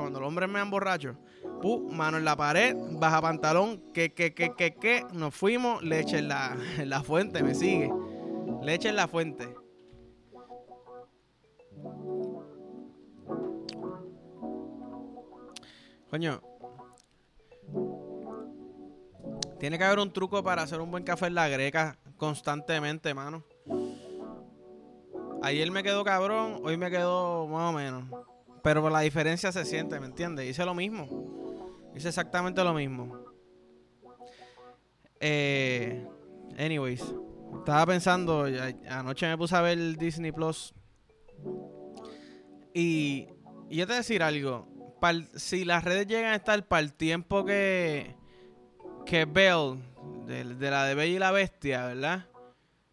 cuando los hombres me han borracho, mano en la pared, baja pantalón, que, que, que, que, que, nos fuimos, leche en la, la fuente, me sigue. Leche en la fuente. Coño. Tiene que haber un truco para hacer un buen café en la greca constantemente, mano. Ayer me quedó cabrón, hoy me quedó más o menos. Pero la diferencia se siente, ¿me entiendes? Hice lo mismo. Hice exactamente lo mismo. Eh, anyways, estaba pensando, anoche me puse a ver Disney Plus. Y, yo te voy a decir algo. si las redes llegan a estar para el tiempo que, que Belle, de, de la de Bella y la Bestia, ¿verdad?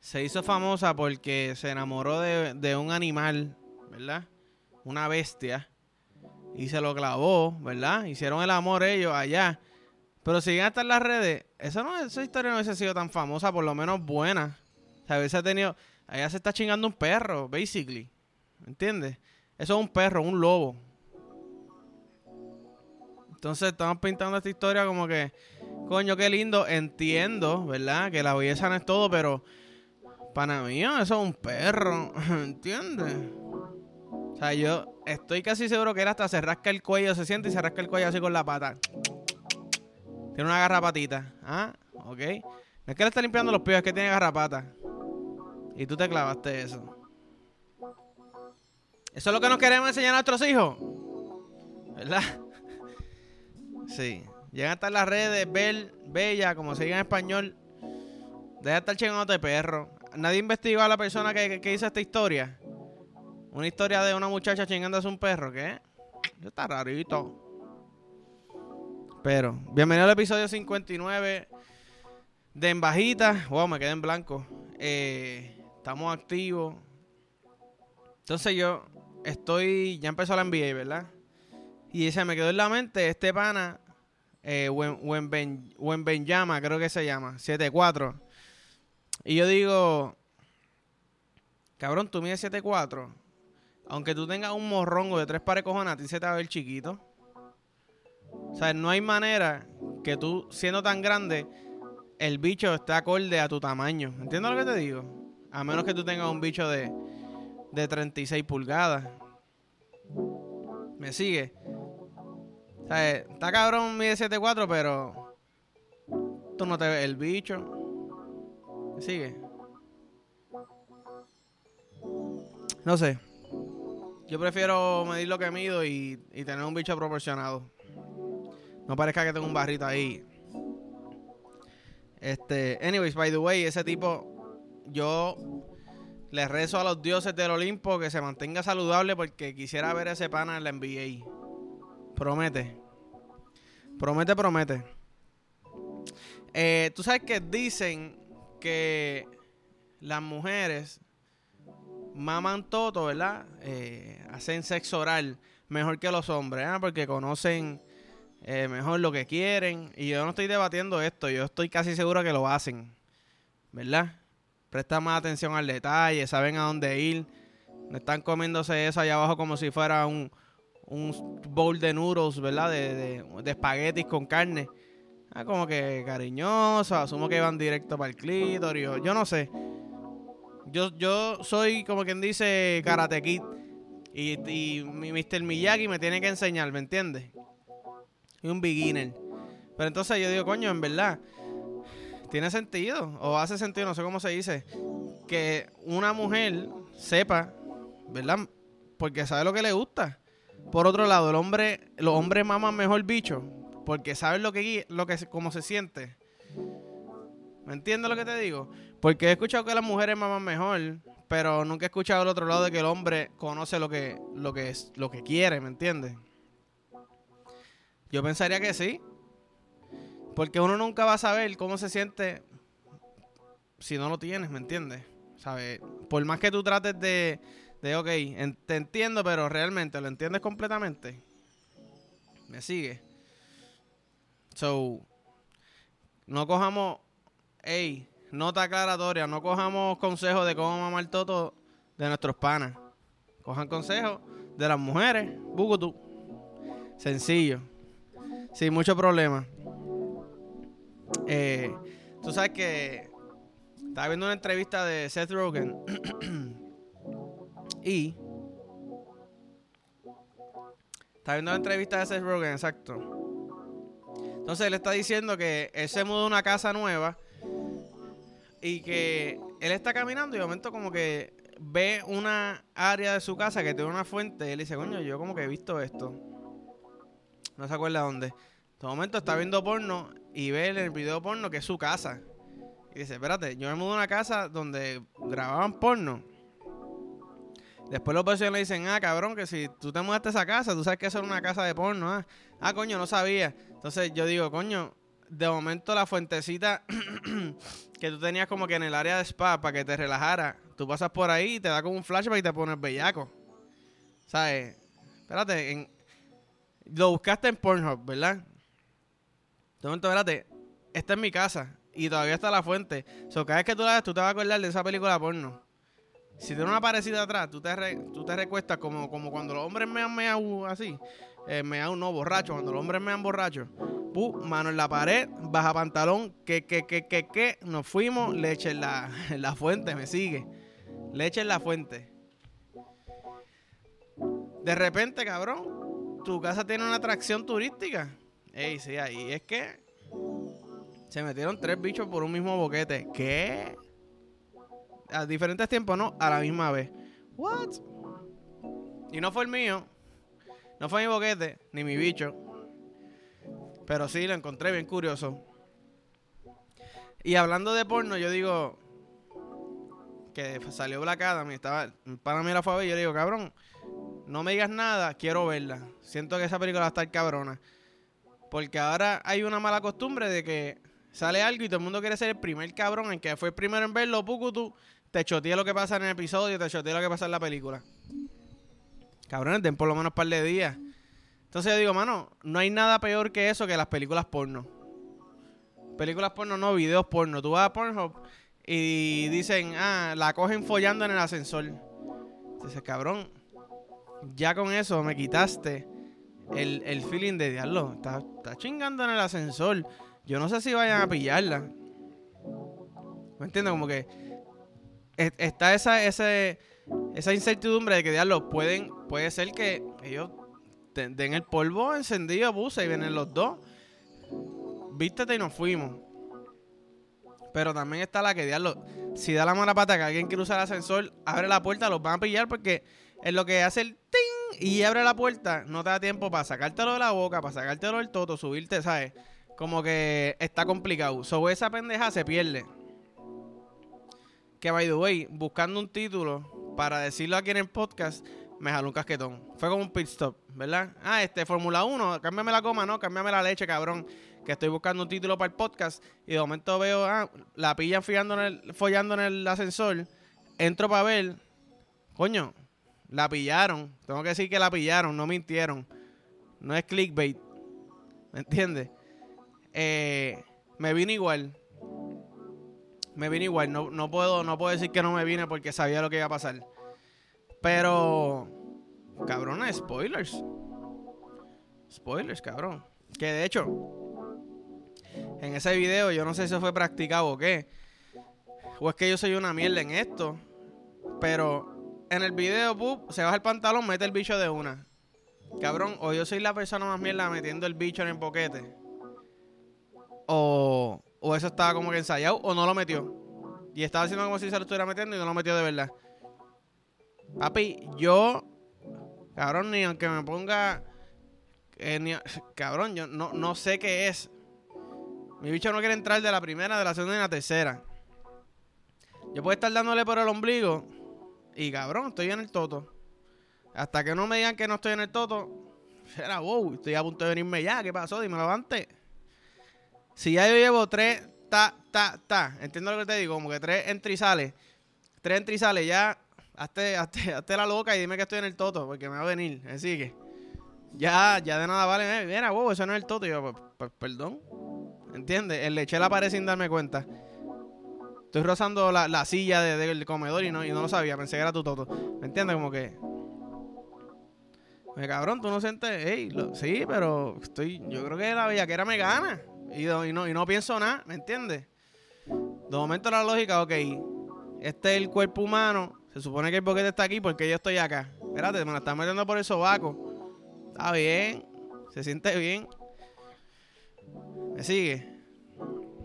Se hizo famosa porque se enamoró de, de un animal, ¿verdad? Una bestia y se lo clavó, ¿verdad? Hicieron el amor ellos allá. Pero si llegan hasta en las redes, esa, no, esa historia no hubiese sido tan famosa, por lo menos buena. O sea, hubiese tenido. Allá se está chingando un perro, basically. ¿Entiendes? Eso es un perro, un lobo. Entonces estamos pintando esta historia como que, coño, qué lindo. Entiendo, ¿verdad? Que la belleza no es todo, pero para mí eso es un perro. ¿Entiendes? O sea, yo estoy casi seguro que él hasta se rasca el cuello, se siente y se rasca el cuello así con la pata. Tiene una garrapatita. ¿Ah? Ok. No es que le está limpiando los pies, es que tiene garrapata. Y tú te clavaste eso. Eso es lo que nos queremos enseñar a nuestros hijos. ¿Verdad? Sí. Llegan hasta las redes, Bel, Bella, como se diga en español. Deja de estar chingándote perro. Nadie investigó a la persona que, que hizo esta historia. Una historia de una muchacha chingándose un perro, ¿qué? Está rarito. Pero, bienvenido al episodio 59 de En Bajita. Wow, me quedé en blanco. Eh, estamos activos. Entonces yo estoy, ya empezó la NBA, ¿verdad? Y se me quedó en la mente este pana, eh, Wen, Benjama, creo que se llama, 7-4. Y yo digo, cabrón, tú mides 7-4 aunque tú tengas un morrongo de tres pares cojones, a ti se te va a ver chiquito. O sea, no hay manera que tú, siendo tan grande, el bicho esté acorde a tu tamaño. ¿Entiendes lo que te digo? A menos que tú tengas un bicho de, de 36 pulgadas. ¿Me sigue? O sea, está cabrón mide 7'4, pero tú no te ves el bicho. ¿Me sigue? No sé. Yo prefiero medir lo que mido y, tener un bicho proporcionado. No parezca que tengo un barrito ahí. Este, anyways, by the way, ese tipo, yo le rezo a los dioses del Olimpo que se mantenga saludable porque quisiera ver ese pana en la NBA. Promete. Promete, promete. Eh, Tú sabes que dicen que las mujeres maman todo, ¿verdad? Eh, hacen sexo oral mejor que los hombres, ¿eh? porque conocen eh, mejor lo que quieren. Y yo no estoy debatiendo esto, yo estoy casi seguro que lo hacen, ¿verdad? Prestan más atención al detalle, saben a dónde ir. No están comiéndose eso allá abajo como si fuera un, un bowl de noodles, ¿verdad? De, de, de espaguetis con carne. Ah, como que cariñoso, asumo que van directo para el clítoris, yo no sé. Yo, yo soy como quien dice Karate Kid. Y, y Mr. Miyagi me tiene que enseñar, ¿me entiendes? Y un beginner. Pero entonces yo digo, coño, en verdad, tiene sentido, o hace sentido, no sé cómo se dice, que una mujer sepa, ¿verdad? Porque sabe lo que le gusta. Por otro lado, el hombre, los hombres maman mejor bicho, porque saben lo que, lo que, cómo se siente. ¿Me entiendes lo que te digo? Porque he escuchado que las mujeres maman mejor, pero nunca he escuchado el otro lado de que el hombre conoce lo que, lo que, es, lo que quiere, ¿me entiendes? Yo pensaría que sí. Porque uno nunca va a saber cómo se siente si no lo tienes, ¿me entiendes? ¿Sabes? Por más que tú trates de, de ok, te entiendo, pero realmente lo entiendes completamente. ¿Me sigue? So, no cojamos, hey, nota aclaratoria, no cojamos consejos de cómo mamar toto de nuestros panas. Cojan consejos de las mujeres, tú. Sencillo. Sin mucho problema. Eh, tú sabes que estaba viendo una entrevista de Seth Rogen y estaba viendo una entrevista de Seth Rogen, exacto. Entonces él está diciendo que él se mudó a una casa nueva y que él está caminando y de momento como que ve una área de su casa que tiene una fuente y él dice, coño, yo como que he visto esto. No se acuerda dónde. De momento está viendo porno y ve en el video porno que es su casa. Y dice, espérate, yo me mudé a una casa donde grababan porno. Después los vecinos le dicen, ah, cabrón, que si tú te mudaste a esa casa, tú sabes que eso era una casa de porno. Ah, ah coño, no sabía. Entonces yo digo, coño, de momento la fuentecita que tú tenías como que en el área de spa para que te relajara, tú pasas por ahí y te da como un flashback y te pones bellaco. ¿Sabes? Espérate, lo buscaste en Pornhub, ¿verdad? De momento, espérate, esta es mi casa y todavía está la fuente. O sea, cada vez que tú la ves, tú te vas a acordar de esa película porno. Si tiene una parecida atrás, tú te, recuestas como, como cuando los hombres me han meado así. Eh, meado no, borracho. Cuando los hombres me han borracho. Mano en la pared, baja pantalón, que, que, que, que, que. Nos fuimos, leche en la, la fuente, me sigue. Leche en la fuente. De repente, cabrón, tu casa tiene una atracción turística. Ey, sí, ahí es que se metieron tres bichos por un mismo boquete. ¿Qué? A diferentes tiempos, no, a la misma vez. What? Y no fue el mío. No fue mi boquete, ni mi bicho. Pero sí, lo encontré bien curioso. Y hablando de porno, yo digo que salió Black Adam y estaba para mí la fue a ver, yo digo, cabrón, no me digas nada, quiero verla. Siento que esa película va a estar cabrona. Porque ahora hay una mala costumbre de que sale algo y todo el mundo quiere ser el primer cabrón en que fue el primero en verlo, tú te chotea lo que pasa en el episodio, te chotea lo que pasa en la película. Cabrones, den por lo menos un par de días. Entonces yo digo, mano, no hay nada peor que eso que las películas porno. Películas porno, no, videos porno. Tú vas a Pornhub y dicen, ah, la cogen follando en el ascensor. Dices, cabrón, ya con eso me quitaste el, el feeling de diablo. Está, está chingando en el ascensor. Yo no sé si vayan a pillarla. ¿Me entiendes? Como que está esa, ese, esa incertidumbre de que diablo pueden, puede ser que ellos den el polvo encendido a y vienen los dos. Vístete y nos fuimos. Pero también está la que diablo, si da la mala pata que alguien quiere usar el ascensor, abre la puerta, los van a pillar porque es lo que hace el ting y abre la puerta, no te da tiempo para sacártelo de la boca, para sacártelo del toto, subirte, ¿sabes? Como que está complicado. Sobre esa pendeja se pierde. Que by the way, buscando un título para decirlo aquí en el podcast, me jaló un casquetón. Fue como un pit stop, ¿verdad? Ah, este, Fórmula 1, cámbiame la coma, no, cámbiame la leche, cabrón. Que estoy buscando un título para el podcast y de momento veo, ah, la pillan follando en el, en el ascensor. Entro para ver, coño, la pillaron. Tengo que decir que la pillaron, no mintieron. No es clickbait. ¿Me entiendes? Eh, me vine igual. Me vine igual. No, no, puedo, no puedo decir que no me vine porque sabía lo que iba a pasar. Pero. Cabrón, spoilers. Spoilers, cabrón. Que de hecho. En ese video, yo no sé si fue practicado o qué. O es que yo soy una mierda en esto. Pero en el video, se baja el pantalón, mete el bicho de una. Cabrón, o yo soy la persona más mierda metiendo el bicho en el boquete o, o eso estaba como que ensayado o no lo metió. Y estaba haciendo como si se lo estuviera metiendo y no lo metió de verdad. Papi, yo, cabrón, ni aunque me ponga, eh, cabrón, yo no, no sé qué es. Mi bicho no quiere entrar de la primera, de la segunda y de la tercera. Yo puedo estar dándole por el ombligo y cabrón, estoy en el toto. Hasta que no me digan que no estoy en el toto, será wow, estoy a punto de venirme ya. ¿Qué pasó? Dime antes. Si ya yo llevo tres, ta, ta, ta, entiendo lo que te digo, como que tres entrizales, tres entrizales, ya, hazte, hazte, la loca y dime que estoy en el toto, porque me va a venir, así que, ya, ya de nada vale, eh, mira, wow, eso no es el toto, y yo, pues, pues perdón, ¿entiendes? El leche la pared sin darme cuenta. Estoy rozando la, silla del comedor y no, y no lo sabía, pensé que era tu toto, ¿me entiendes? Como que... Me cabrón, tú no sientes, ey, sí, pero estoy, yo creo que la bellaquera me gana. Y, y, no, y no pienso nada, ¿me entiendes? De momento la lógica, ok, este es el cuerpo humano, se supone que el boquete está aquí porque yo estoy acá. Espérate, me la están metiendo por el sobaco. Está bien, se siente bien. ¿Me sigue?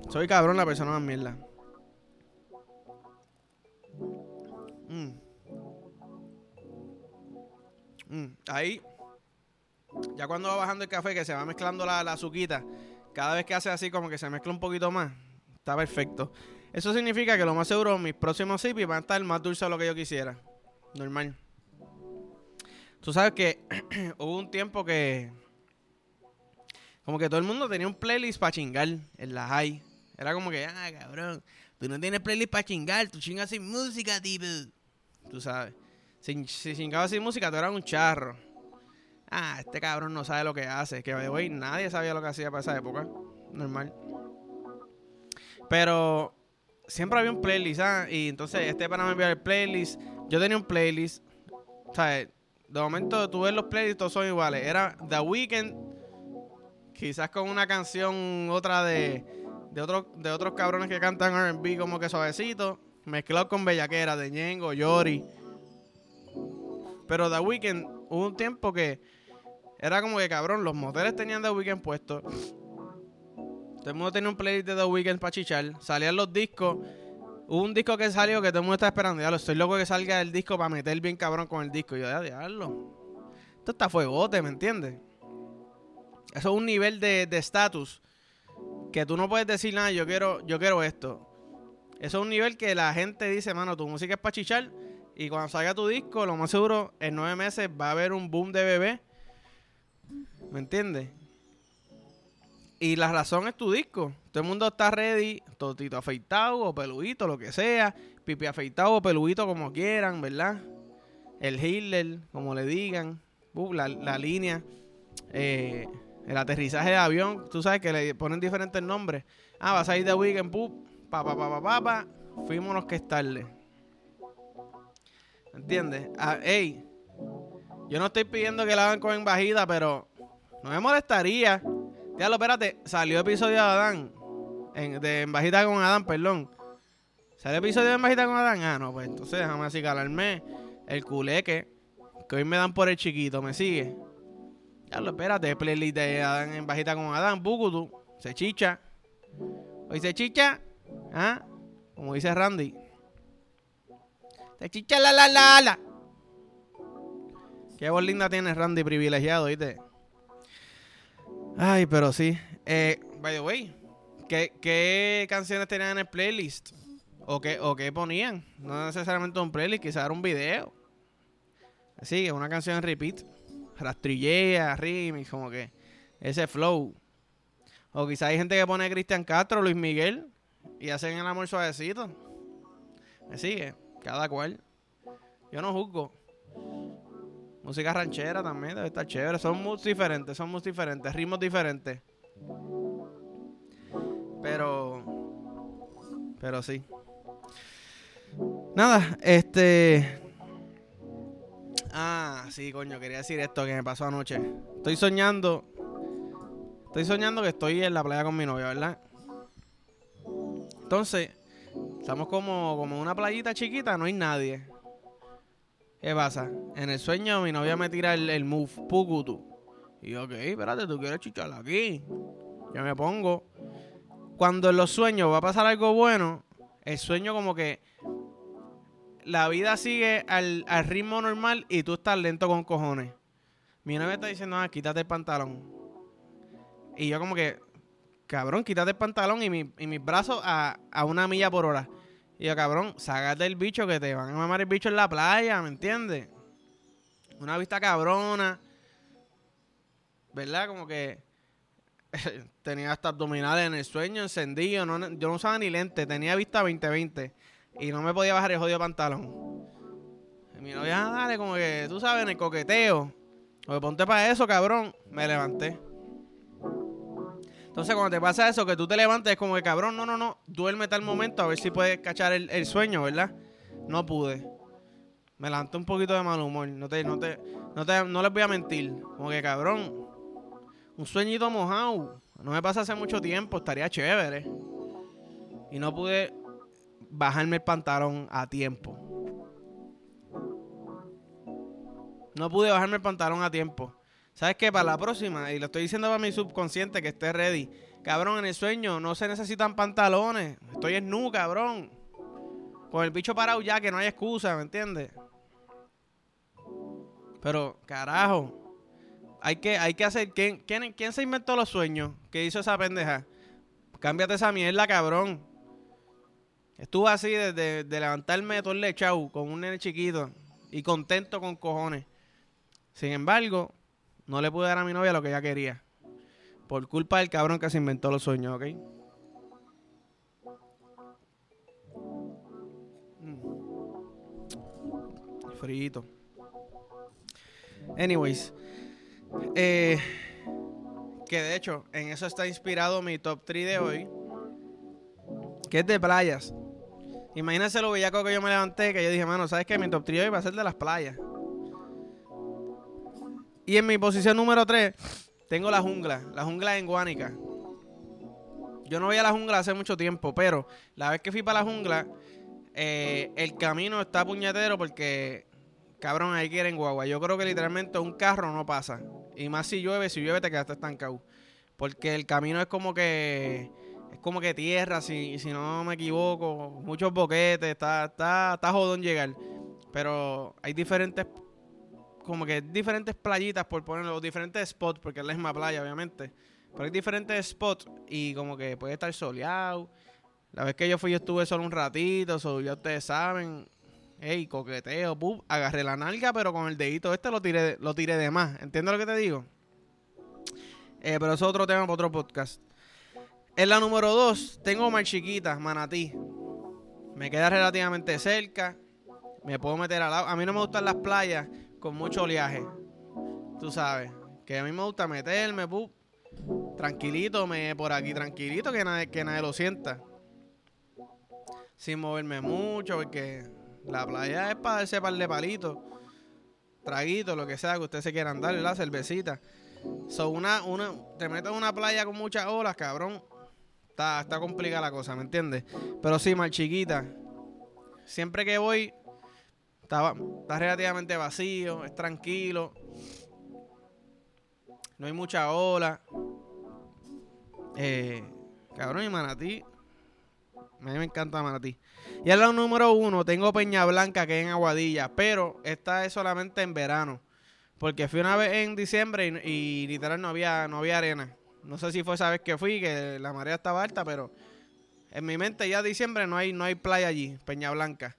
Soy cabrón la persona más mierda. Mm. Mm. Ahí, ya cuando va bajando el café, que se va mezclando la, la azuquita, cada vez que hace así como que se mezcla un poquito más, está perfecto. Eso significa que lo más seguro mis próximos zippies van a estar más dulces de lo que yo quisiera. Normal. Tú sabes que hubo un tiempo que como que todo el mundo tenía un playlist para chingar en la high. Era como que, ah, cabrón, tú no tienes playlist para chingar, tú chingas sin música, tipo. Tú sabes. Si, si chingabas sin música, tú eras un charro. Ah, este cabrón no sabe lo que hace. Que, güey, nadie sabía lo que hacía para esa época. Normal. Pero siempre había un playlist, ¿ah? Y entonces este para me enviar el playlist. Yo tenía un playlist. ¿Sabes? De momento tú ves los playlists, todos son iguales. Era The Weeknd, quizás con una canción, otra de, de, otro, de otros cabrones que cantan RB como que suavecito. Mezclado con Bellaquera, de Ñengo, Yori. Pero The Weeknd, hubo un tiempo que era como que cabrón, los moteles tenían The Weeknd puesto. Todo el mundo tenía un playlist de The Weeknd para chichar. Salían los discos. Hubo un disco que salió que todo el mundo está esperando. Ya lo estoy loco que salga el disco para meter bien cabrón con el disco. Y yo, ya, diablo. Esto está fuegote, ¿me entiendes? Eso es un nivel de estatus que tú no puedes decir nada, yo quiero, yo quiero esto. Eso es un nivel que la gente dice, mano, tu música es para chichar. Y cuando salga tu disco, lo más seguro, en nueve meses va a haber un boom de bebé. ¿Me entiendes? Y la razón es tu disco. Todo el mundo está ready, totito afeitado o peludito, lo que sea. Pipi afeitado o peludito, como quieran, ¿verdad? El Hitler, como le digan. la, la, línea. Eh, el aterrizaje de avión. Tú sabes que le ponen diferentes nombres. Ah, vas a ir de weekend, pup. Pa, pa, pa, pa, pa, Fuímonos que estarle. ¿Entiendes? Ah, ey, yo no estoy pidiendo que la hagan con bajida, pero no me molestaría Diablo, espérate, salió episodio de Adán. de Embajita con Adán, perdón. ¿Salió episodio de Embajita con Adán? Ah, no, pues entonces déjame así calarme el culeque. Que hoy me dan por el chiquito, ¿me sigue? Diablo, espérate, playlist de Adán en bajita con Adán, Bukutu. Se chicha. Hoy se chicha. ¿Ah? Como dice Randy. Se chicha la la la la. Qué voz linda tiene Randy privilegiado, ¿viste? Ay, pero sí. Eh, by the way, ¿qué, canciones tenían en el playlist? ¿O qué, ¿O qué ponían? No necesariamente un playlist, quizás era un video. Sí, una canción en repeat. Rastrillea, remix, como que ese flow. O quizás hay gente que pone Cristian Castro, Luis Miguel y hacen el amor suavecito. Me sigue, cada cual. Yo no juzgo. Música ranchera también debe estar chévere. Son muy diferentes, son muy diferentes, ritmos diferentes. Pero. Pero sí. Nada, este. Ah, sí, coño, quería decir esto que me pasó anoche. Estoy soñando. Estoy soñando que estoy en la playa con mi novia, ¿verdad? Entonces, estamos como, una playita chiquita, no hay nadie. ¿Qué pasa? En el sueño mi novia me tira el, el move, Pukutu. Y yo, ok, espérate, tú quieres chichar aquí. Yo me pongo. Cuando en los sueños va a pasar algo bueno, el sueño como que la vida sigue al, ritmo normal y tú estás lento con cojones. Mi novia está diciendo, ah, quítate el pantalón. Y yo como que, cabrón, quítate el pantalón y, mi, y mis brazos a, a una milla por hora. Y yo, cabrón, sácate el bicho que te van a mamar el bicho en la playa, ¿me entiendes? Una vista cabrona. ¿Verdad? Como que tenía hasta abdominales en el sueño, encendido. Yo no usaba ni lente, tenía vista 20-20. Y no me podía bajar el jodido pantalón. Y mi novia, ah, dale, como que tú sabes, en el coqueteo. O ponte para eso, cabrón. Me levanté. Entonces, cuando te pasa eso, que tú te levantes, es como que cabrón, no, no, no, duerme tal momento a ver si puedes cachar el, sueño, ¿verdad? No pude. Me levanté un poquito de mal humor. No te, no te, No, te, no les voy a mentir. Como que cabrón. Un sueñito mojado. No me pasa hace mucho tiempo. Estaría chévere. Y no pude bajarme el pantalón a tiempo. No pude bajarme el pantalón a tiempo. ¿Sabes qué? Para la próxima, y lo estoy diciendo para mi subconsciente que esté ready. Cabrón, en el sueño no se necesitan pantalones. Estoy en nu, cabrón. Con el bicho parado ya, que no hay excusa, ¿me entiendes? Pero, carajo. Hay que, hay que hacer. ¿quién, quién, quién se inventó los sueños? ¿Qué hizo esa pendeja? Cámbiate esa mierda, cabrón. Estuve así desde de, levantarme todo el lechau con un nene chiquito y contento con cojones. Sin embargo, no le pude dar a mi novia lo que ella quería. Por culpa del cabrón que se inventó los sueños, ¿ok? Mm. Frito. Anyways. Eh, que de hecho, en eso está inspirado mi top 3 de hoy. Que es de playas. Imagínense lo bellaco que yo me levanté, que yo dije, mano, ¿sabes qué? Mi top 3 hoy va a ser de las playas. Y en mi posición número 3 tengo la jungla, la jungla en Guánica. Yo no voy a la jungla hace mucho tiempo, pero la vez que fui para la jungla, eh, el camino está puñetero porque, cabrón, ahí quieren guagua. Yo creo que literalmente un carro no pasa. Y más si llueve, si llueve te quedaste estancado. Porque el camino es como que es como que tierra, si, si no me equivoco, muchos boquetes, está, está, está jodón llegar. Pero hay diferentes como que diferentes playitas, por ponerlo, diferentes spots, porque es la misma playa, obviamente. Pero hay diferentes spots y como que puede estar soleado. La vez que yo fui, yo estuve solo un ratito, so, ya ustedes saben. Ey, coqueteo, pup, agarré la nalga, pero con el dedito este lo tiré, lo tiré de más. ¿Entiendes lo que te digo? Eh, pero eso es otro tema para otro podcast. En la número 2, tengo más chiquita, Manatí. Me queda relativamente cerca. Me puedo meter al lado. A mí no me gustan las playas con mucho oleaje. Tú sabes. Que a mí me gusta meterme, tranquilito, me por aquí tranquilito, que nadie, que nadie lo sienta. Sin moverme mucho, porque la playa es para darse par de palitos, traguitos, lo que sea que ustedes se quieran dar, la cervecita. So, una, una, te metes en una playa con muchas olas, cabrón. Está, está complicada la cosa, ¿me entiendes? Pero sí, mal chiquita. Siempre que voy, Está, relativamente vacío, es tranquilo. No hay mucha ola. Eh, cabrón, y Manatí. A mí me encanta Manatí. Y al lado número uno tengo Peña Blanca, que es en Aguadilla. Pero esta es solamente en verano. Porque fui una vez en diciembre y, literal no había, no había arena. No sé si fue esa vez que fui, que la marea estaba alta, pero en mi mente ya diciembre no hay, no hay playa allí, Peña Blanca.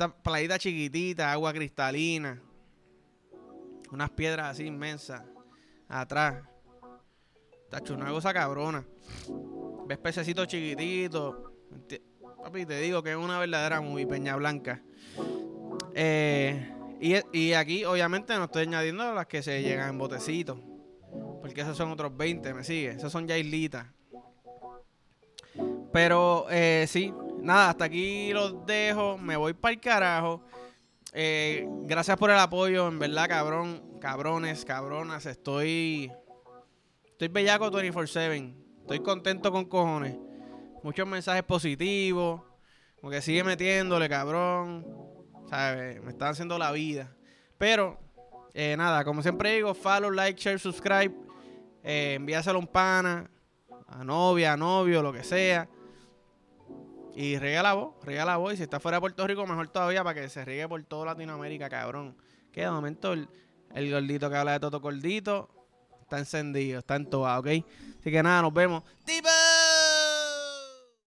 Esta playita chiquitita, agua cristalina. Unas piedras así inmensas. Atrás. Tacho, una cosa cabrona. Ves pececitos chiquititos. Papi, te digo que es una verdadera muy peña blanca. Eh, y, aquí, obviamente, no estoy añadiendo las que se llegan en botecitos. Porque esos son otros 20, ¿me sigue? Esos son ya islitas. Pero eh, sí, nada, hasta aquí los dejo. Me voy para el carajo. Eh, gracias por el apoyo, en verdad, cabrón, cabrones, cabronas. Estoy. Estoy bellaco 24-7. Estoy contento con cojones. Muchos mensajes positivos. Como que sigue metiéndole, cabrón. ¿Sabes? Me está haciendo la vida. Pero, eh, nada, como siempre digo, follow, like, share, subscribe. Eh, envíaselo a un pana, a novia, a novio, lo que sea. Y regala vos, regala vos. Y si está fuera de Puerto Rico, mejor todavía para que se riegue por toda Latinoamérica, cabrón. Que de momento el, gordito que habla de Toto Gordito está encendido, está en toda, ¿ok? Así que nada, nos vemos.